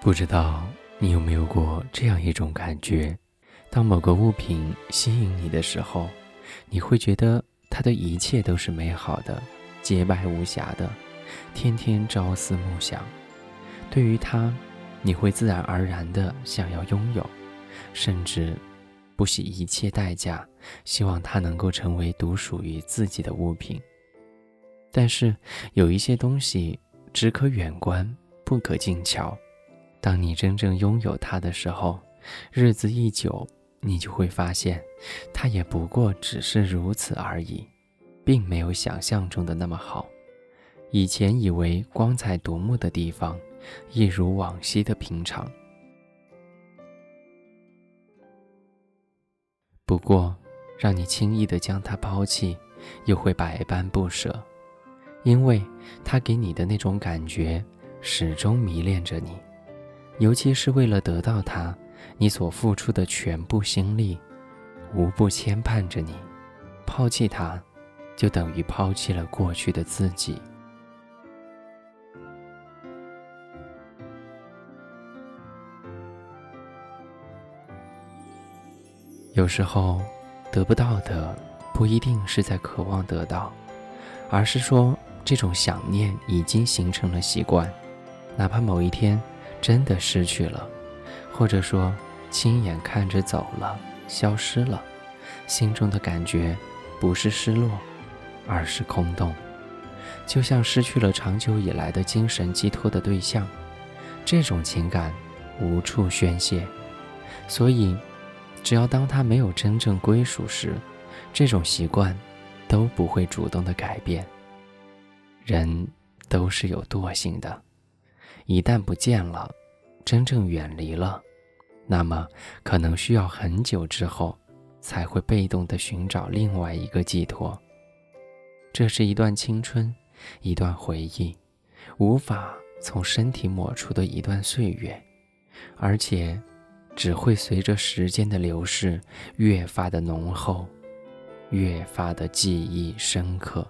不知道你有没有过这样一种感觉：当某个物品吸引你的时候，你会觉得它的一切都是美好的、洁白无瑕的，天天朝思暮想。对于它，你会自然而然的想要拥有，甚至不惜一切代价，希望它能够成为独属于自己的物品。但是有一些东西只可远观，不可近瞧。当你真正拥有它的时候，日子一久，你就会发现，它也不过只是如此而已，并没有想象中的那么好。以前以为光彩夺目的地方，一如往昔的平常。不过，让你轻易的将它抛弃，又会百般不舍，因为它给你的那种感觉，始终迷恋着你。尤其是为了得到它，你所付出的全部心力，无不牵绊着你。抛弃它，就等于抛弃了过去的自己。有时候，得不到的不一定是在渴望得到，而是说这种想念已经形成了习惯，哪怕某一天。真的失去了，或者说亲眼看着走了，消失了，心中的感觉不是失落，而是空洞，就像失去了长久以来的精神寄托的对象，这种情感无处宣泄，所以，只要当他没有真正归属时，这种习惯都不会主动的改变。人都是有惰性的。一旦不见了，真正远离了，那么可能需要很久之后，才会被动的寻找另外一个寄托。这是一段青春，一段回忆，无法从身体抹除的一段岁月，而且，只会随着时间的流逝越发的浓厚，越发的记忆深刻。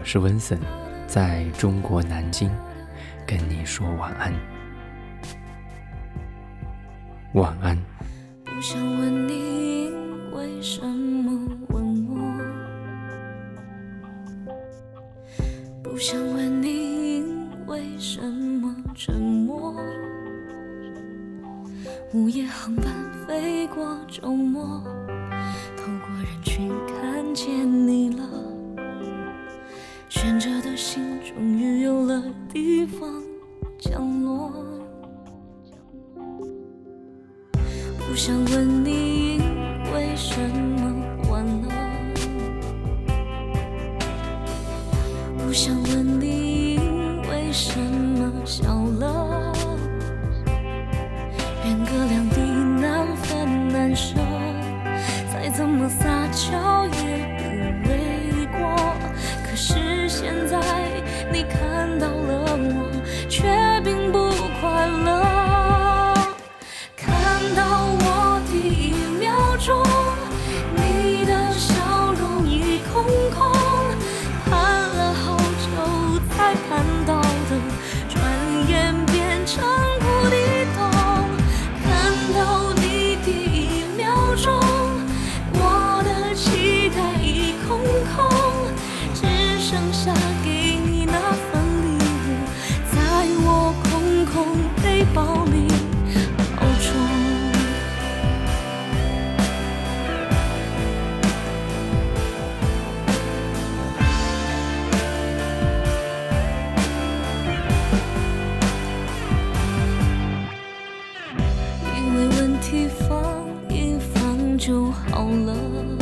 我是温森，在中国南京，跟你说晚安。晚安。不想问你为什么问我，不想问你为什么沉默。午夜航班飞过周末，不想问你因为什么晚了，不想问你因为什么笑了，远隔两地难分难舍，下给你那份礼物，在我空空背包里，保重。因为问题放一放就好了。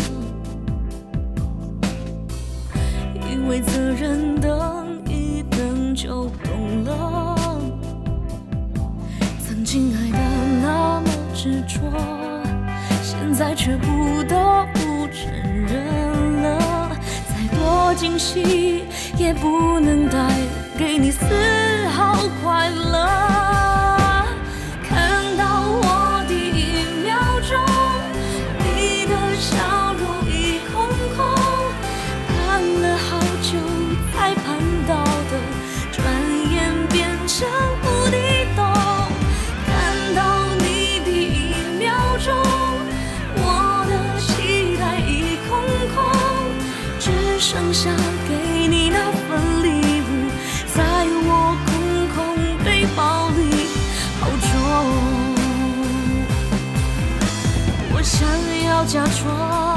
为责任等一等就懂了。曾经爱的，那么执着，现在却不得不承认了，再多惊喜也不能带。给你丝毫快乐。要假装，